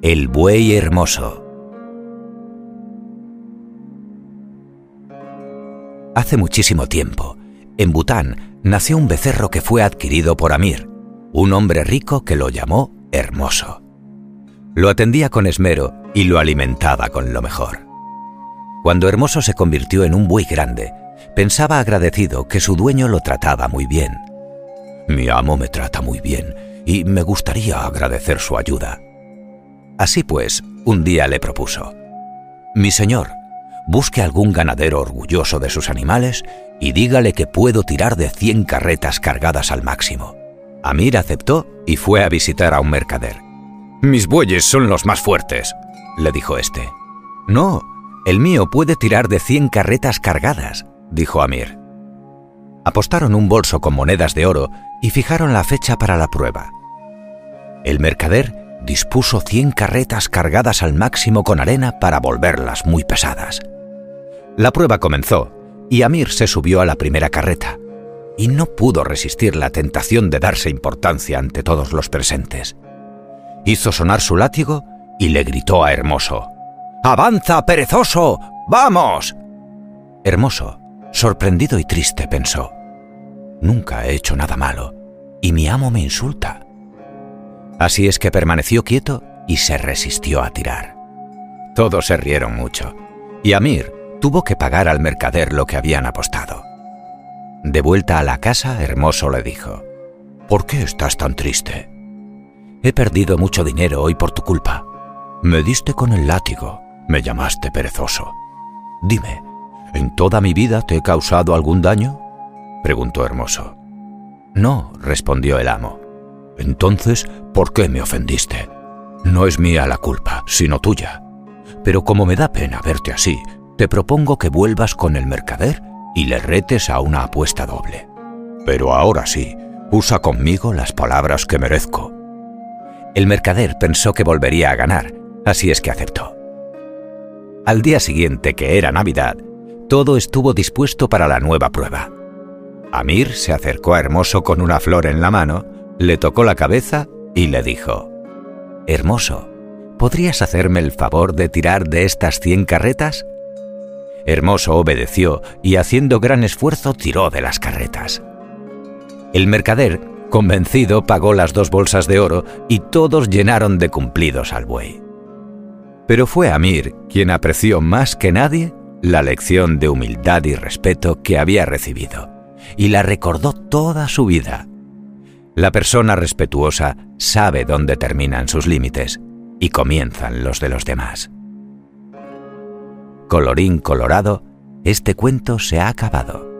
El buey hermoso. Hace muchísimo tiempo, en Bután nació un becerro que fue adquirido por Amir, un hombre rico que lo llamó Hermoso. Lo atendía con esmero y lo alimentaba con lo mejor. Cuando Hermoso se convirtió en un buey grande, pensaba agradecido que su dueño lo trataba muy bien. Mi amo me trata muy bien y me gustaría agradecer su ayuda, Así pues, un día le propuso, Mi señor, busque algún ganadero orgulloso de sus animales y dígale que puedo tirar de 100 carretas cargadas al máximo. Amir aceptó y fue a visitar a un mercader. Mis bueyes son los más fuertes, le dijo este. No, el mío puede tirar de 100 carretas cargadas, dijo Amir. Apostaron un bolso con monedas de oro y fijaron la fecha para la prueba. El mercader dispuso 100 carretas cargadas al máximo con arena para volverlas muy pesadas. La prueba comenzó y Amir se subió a la primera carreta y no pudo resistir la tentación de darse importancia ante todos los presentes. Hizo sonar su látigo y le gritó a Hermoso, ¡Avanza, perezoso! ¡Vamos! Hermoso, sorprendido y triste, pensó, Nunca he hecho nada malo y mi amo me insulta. Así es que permaneció quieto y se resistió a tirar. Todos se rieron mucho, y Amir tuvo que pagar al mercader lo que habían apostado. De vuelta a la casa, Hermoso le dijo, ¿Por qué estás tan triste? He perdido mucho dinero hoy por tu culpa. Me diste con el látigo, me llamaste perezoso. Dime, ¿en toda mi vida te he causado algún daño? preguntó Hermoso. No, respondió el amo. Entonces, ¿por qué me ofendiste? No es mía la culpa, sino tuya. Pero como me da pena verte así, te propongo que vuelvas con el mercader y le retes a una apuesta doble. Pero ahora sí, usa conmigo las palabras que merezco. El mercader pensó que volvería a ganar, así es que aceptó. Al día siguiente, que era Navidad, todo estuvo dispuesto para la nueva prueba. Amir se acercó a Hermoso con una flor en la mano le tocó la cabeza y le dijo, Hermoso, ¿podrías hacerme el favor de tirar de estas cien carretas? Hermoso obedeció y haciendo gran esfuerzo tiró de las carretas. El mercader, convencido, pagó las dos bolsas de oro y todos llenaron de cumplidos al buey. Pero fue Amir quien apreció más que nadie la lección de humildad y respeto que había recibido, y la recordó toda su vida la persona respetuosa sabe dónde terminan sus límites y comienzan los de los demás. Colorín colorado, este cuento se ha acabado.